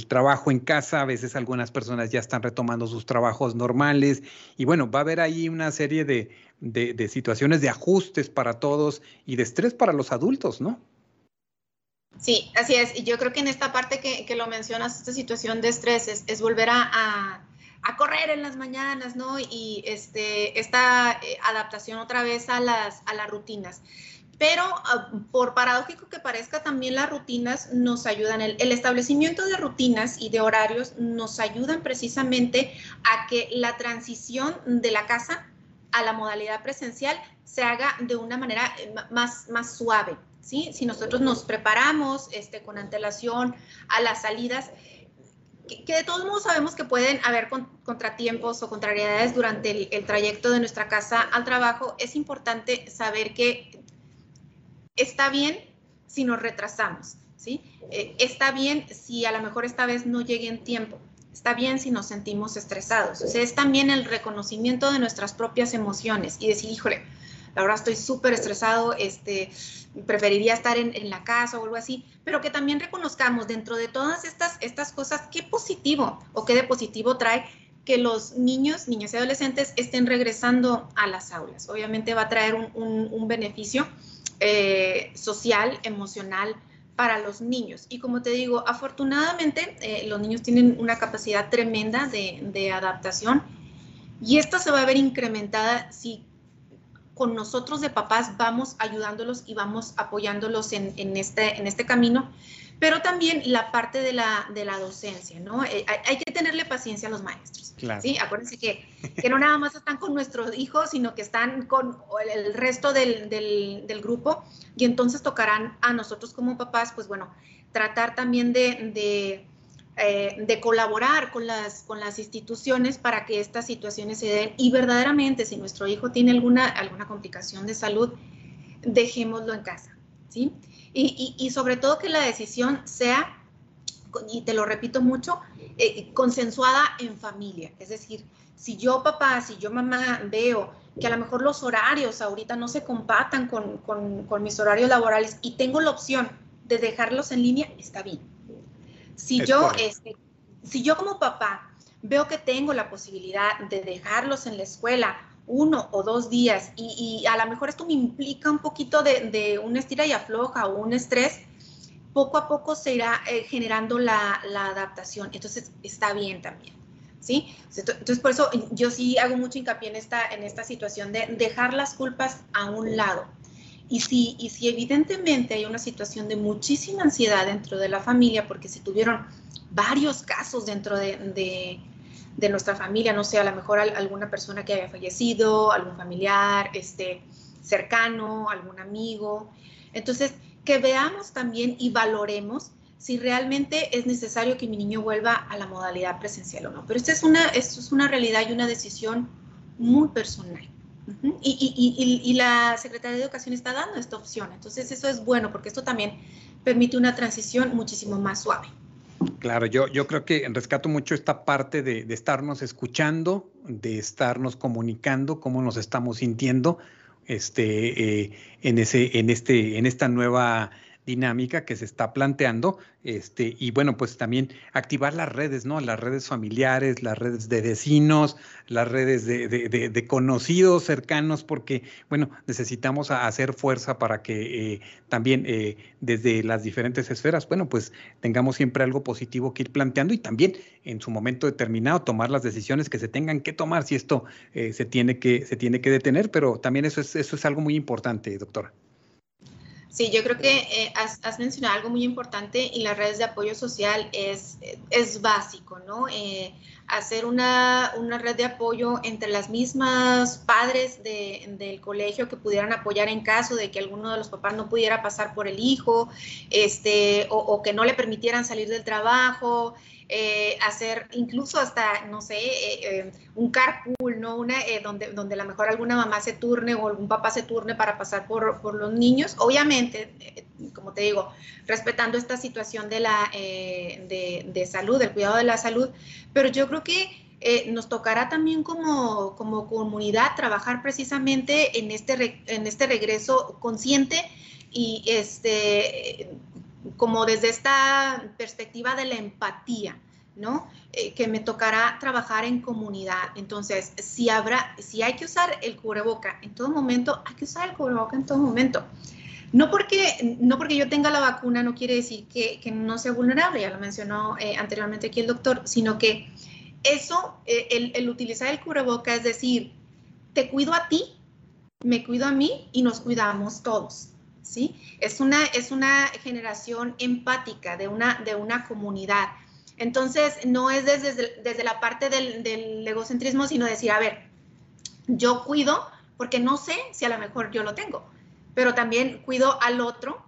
trabajo en casa, a veces algunas personas ya están retomando sus trabajos normales y bueno, va a haber ahí una serie de, situaciones de ajustes para todos y de estrés para los adultos, ¿no? Sí, así es. Y yo creo que en esta parte que, lo mencionas, esta situación de estrés es, volver a, correr en las mañanas, ¿no? Y este, esta eh, adaptación otra vez a las, a las rutinas pero ah, por paradójico que parezca, también las rutinas nos ayudan. El, establecimiento de rutinas y de horarios nos ayudan precisamente a que la transición de la casa a la modalidad presencial se haga de una manera eh, más, más suave. ¿sí? Si nosotros nos preparamos este, con antelación a las salidas, que, de todos modos sabemos que pueden haber contratiempos o contrariedades durante el, trayecto de nuestra casa al trabajo, es importante saber que está bien si nos retrasamos, ¿sí? Eh, está bien si a lo mejor esta vez no llegue en tiempo. Está bien si nos sentimos estresados. O sea, es también el reconocimiento de nuestras propias emociones y decir, híjole, la verdad estoy súper estresado, este, preferiría estar en, la casa o algo así, pero que también reconozcamos dentro de todas estas, estas cosas qué positivo o qué de positivo trae que los niños, niñas y adolescentes estén regresando a las aulas. Obviamente va a traer un, un beneficio eh, social, emocional para los niños. Y como te digo, afortunadamente eh, los niños tienen una capacidad tremenda de, adaptación y esta se va a ver incrementada si con nosotros de papás vamos ayudándolos y vamos apoyándolos en, este, en este camino pero también la parte de la, de la docencia, ¿no? Eh, hay, que tenerle paciencia a los maestros, ¿sí? Acuérdense que, que, no nada más están con nuestros hijos, sino que están con el resto del, del, del, grupo y entonces tocarán a nosotros como papás, pues bueno, tratar también de, de, eh, de colaborar con las, con las instituciones para que estas situaciones se den y verdaderamente si nuestro hijo tiene alguna, alguna complicación de salud, dejémoslo en casa, ¿sí? Y, sobre todo que la decisión sea, y te lo repito mucho, eh, consensuada en familia. Es decir, si yo papá, si yo mamá veo que a lo mejor los horarios ahorita no se compatan con, mis horarios laborales y tengo la opción de dejarlos en línea, está bien. Si yo, este, si yo como papá veo que tengo la posibilidad de dejarlos en la escuela uno o dos días y, a lo mejor esto me implica un poquito de, de una estira y afloja o un estrés, poco a poco se irá eh, generando la, adaptación. Entonces está bien también. ¿Sí? Entonces, por eso yo sí hago mucho hincapié en esta, en esta situación de dejar las culpas a un lado. Y si, y si evidentemente hay una situación de muchísima ansiedad dentro de la familia, porque se tuvieron varios casos dentro de, de nuestra familia, no sé, a lo mejor alguna persona que haya fallecido, algún familiar este, cercano, algún amigo. Entonces, que veamos también y valoremos si realmente es necesario que mi niño vuelva a la modalidad presencial o no. Pero esta es una, esto es una realidad y una decisión muy personal. y, y, la Secretaría de Educación está dando esta opción. Entonces, eso es bueno porque esto también permite una transición muchísimo más suave. Claro, yo, yo creo que rescato mucho esta parte de, de, estarnos escuchando, de estarnos comunicando, cómo nos estamos sintiendo este, eh, en, ese, en, este, en esta nueva dinámica que se está planteando, este, y bueno, pues también activar las redes, ¿no? Las redes familiares, las redes de vecinos, las redes de, conocidos cercanos, porque, bueno, necesitamos hacer fuerza para que eh, también eh, desde las diferentes esferas, bueno, pues tengamos siempre algo positivo que ir planteando y también en su momento determinado tomar las decisiones que se tengan que tomar si esto eh, se, tiene que, se tiene que detener, pero también eso es, eso es algo muy importante, doctora. Sí, yo creo que eh, has, mencionado algo muy importante y las redes de apoyo social es, es básico, ¿no? Eh, hacer una, una, red de apoyo entre las mismas padres de, del colegio que pudieran apoyar en caso de que alguno de los papás no pudiera pasar por el hijo, este, o, o que no le permitieran salir del trabajo, eh, hacer incluso hasta, no sé, eh, eh, un carpool, ¿no? Una, donde, donde a lo mejor alguna mamá se turne o algún papá se turne para pasar por, por los niños. Obviamente, como te digo, respetando esta situación de, la, de, de, salud, del cuidado de la salud, pero yo creo que nos tocará también como, como comunidad trabajar precisamente en este, en este regreso consciente y este como desde esta perspectiva de la empatía, ¿no? Eh, que me tocará trabajar en comunidad. Entonces, si habrá, si hay que usar el cubreboca en todo momento, hay que usar el cubreboca en todo momento. No porque, no porque yo tenga la vacuna no quiere decir que, no sea vulnerable, ya lo mencionó eh, anteriormente aquí el doctor, sino que eso, eh, el, el, utilizar el cubreboca es decir, te cuido a ti, me cuido a mí y nos cuidamos todos. ¿Sí? Es una, es una generación empática de una, de una comunidad. Entonces, no es desde, desde la parte del, del, egocentrismo, sino decir, a ver, yo cuido porque no sé si a lo mejor yo lo tengo pero también cuido al otro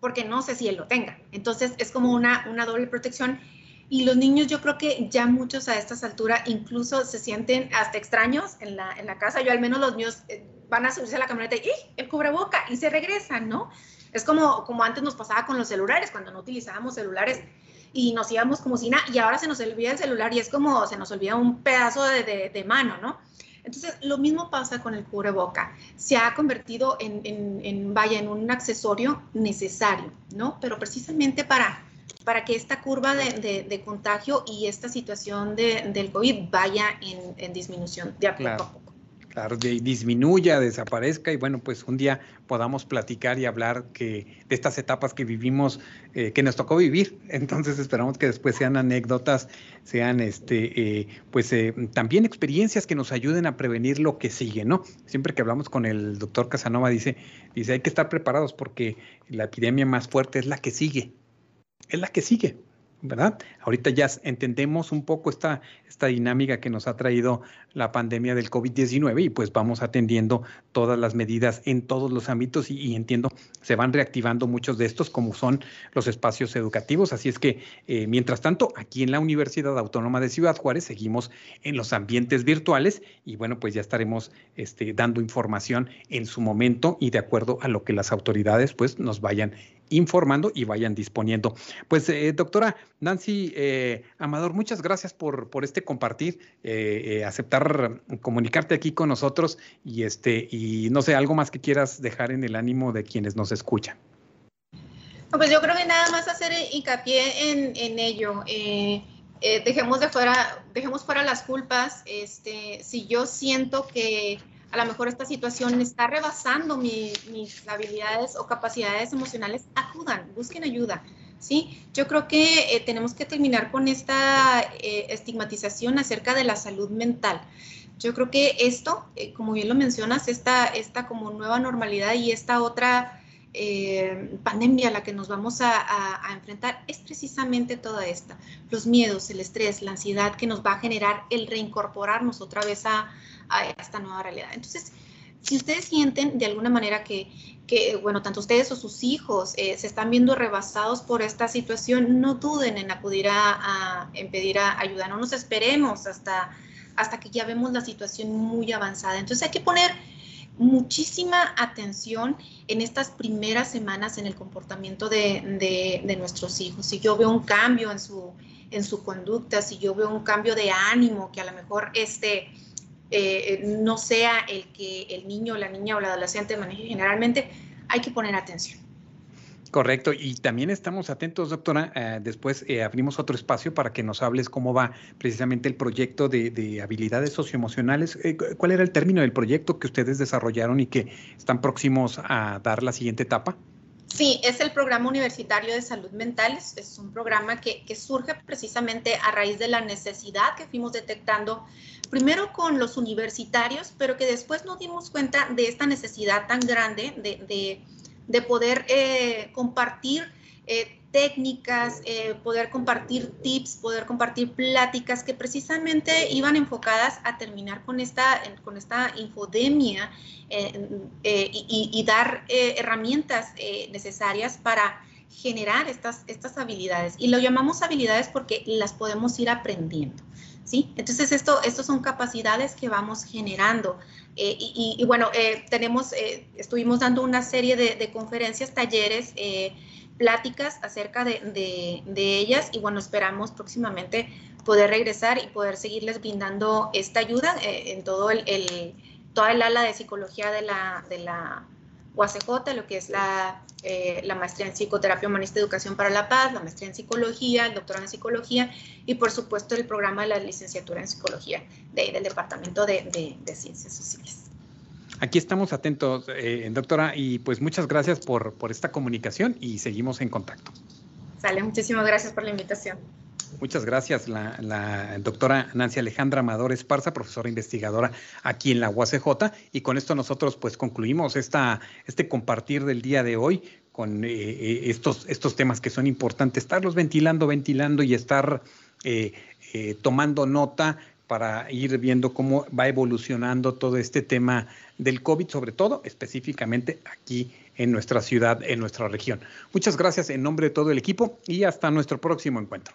porque no sé si él lo tenga. Entonces es como una, una doble protección. Y los niños yo creo que ya muchos a estas alturas incluso se sienten hasta extraños en la, en la casa. Yo al menos los míos eh, van a subirse a la camioneta y el cubreboca y se regresan, ¿no? Es como, como antes nos pasaba con los celulares, cuando no utilizábamos celulares y nos íbamos como si nada, y ahora se nos olvida el celular y es como se nos olvida un pedazo de, de, de mano, ¿no? Entonces, lo mismo pasa con el cubreboca. Se ha convertido en, vaya, en un accesorio necesario, ¿no? Pero precisamente para, para que esta curva de, contagio y esta situación del COVID vaya en, disminución de a poco a poco claro, disminuya, desaparezca y bueno, pues un día podamos platicar y hablar que de estas etapas que vivimos, eh, que nos tocó vivir. Entonces esperamos que después sean anécdotas, sean este, eh, pues eh, también experiencias que nos ayuden a prevenir lo que sigue, ¿no? Siempre que hablamos con el doctor Casanova dice, dice hay que estar preparados porque la epidemia más fuerte es la que sigue, es la que sigue. ¿verdad? Ahorita ya entendemos un poco esta, esta dinámica que nos ha traído la pandemia del COVID-19 y pues vamos atendiendo todas las medidas en todos los ámbitos y, entiendo, se van reactivando muchos de estos como son los espacios educativos. Así es que, eh, mientras tanto, aquí en la Universidad Autónoma de Ciudad Juárez seguimos en los ambientes virtuales y bueno, pues ya estaremos este, dando información en su momento y de acuerdo a lo que las autoridades pues nos vayan informando y vayan disponiendo. Pues, eh, doctora Nancy eh, Amador, muchas gracias por, por este compartir, eh, aceptar comunicarte aquí con nosotros y este, y no sé, algo más que quieras dejar en el ánimo de quienes nos escuchan. Pues yo creo que nada más hacer hincapié en, en ello. dejemos de fuera, dejemos fuera las culpas. Este, si yo siento que a lo mejor esta situación está rebasando mis habilidades o capacidades emocionales, acudan, busquen ayuda. ¿sí? Yo creo que eh, tenemos que terminar con esta eh, estigmatización acerca de la salud mental. Yo creo que esto, eh, como bien lo mencionas, esta, esta como nueva normalidad y esta otra pandemia a la que nos vamos a, enfrentar es precisamente toda esta. Los miedos, el estrés, la ansiedad que nos va a generar el reincorporarnos otra vez a, a esta nueva realidad. Entonces, si ustedes sienten de alguna manera que, que bueno, tanto ustedes o sus hijos eh, se están viendo rebasados por esta situación, no duden en acudir a, en pedir ayuda, no nos esperemos hasta, hasta que ya vemos la situación muy avanzada. Entonces hay que poner muchísima atención en estas primeras semanas en el comportamiento de, de, nuestros hijos. Si yo veo un cambio en su, en su conducta, si yo veo un cambio de ánimo, que a lo mejor este eh, no sea el que el niño, la niña o la adolescente maneje generalmente, hay que poner atención. Correcto, y también estamos atentos, doctora. Eh, después eh, abrimos otro espacio para que nos hables cómo va precisamente el proyecto de, habilidades socioemocionales. ¿Cuál era el término del proyecto que ustedes desarrollaron y que están próximos a dar la siguiente etapa? Sí, es el programa universitario de salud mental. Es, un programa que, que, surge precisamente a raíz de la necesidad que fuimos detectando primero con los universitarios, pero que después nos dimos cuenta de esta necesidad tan grande de, poder eh, compartir eh, técnicas, eh, poder compartir tips, poder compartir pláticas que precisamente iban enfocadas a terminar con esta, con esta infodemia y, dar herramientas necesarias para generar estas, estas habilidades. Y lo llamamos habilidades porque las podemos ir aprendiendo. ¿Sí? Entonces, esto, estos son capacidades que vamos generando. Eh, y, bueno, eh, tenemos, eh, estuvimos dando una serie de, conferencias, talleres, pláticas acerca de, ellas y bueno, esperamos próximamente poder regresar y poder seguirles brindando esta ayuda en todo el, toda el ala de psicología de la, de la UACJ, lo que es la, eh, la maestría en psicoterapia humanista y educación para la paz, la maestría en psicología, el doctorado en psicología y por supuesto el programa de la licenciatura en psicología de, del Departamento de, de, Ciencias Sociales. Aquí estamos atentos, eh, doctora, y pues muchas gracias por, por esta comunicación y seguimos en contacto. Sale, muchísimas gracias por la invitación. Muchas gracias, la, doctora Nancy Alejandra Amador Esparza, profesora investigadora aquí en la UACJ. Y con esto nosotros pues concluimos esta, este compartir del día de hoy con eh, eh, estos, estos temas que son importantes, estarlos ventilando, ventilando y estar eh, tomando nota para ir viendo cómo va evolucionando todo este tema del COVID, sobre todo específicamente aquí en nuestra ciudad, en nuestra región. Muchas gracias en nombre de todo el equipo y hasta nuestro próximo encuentro.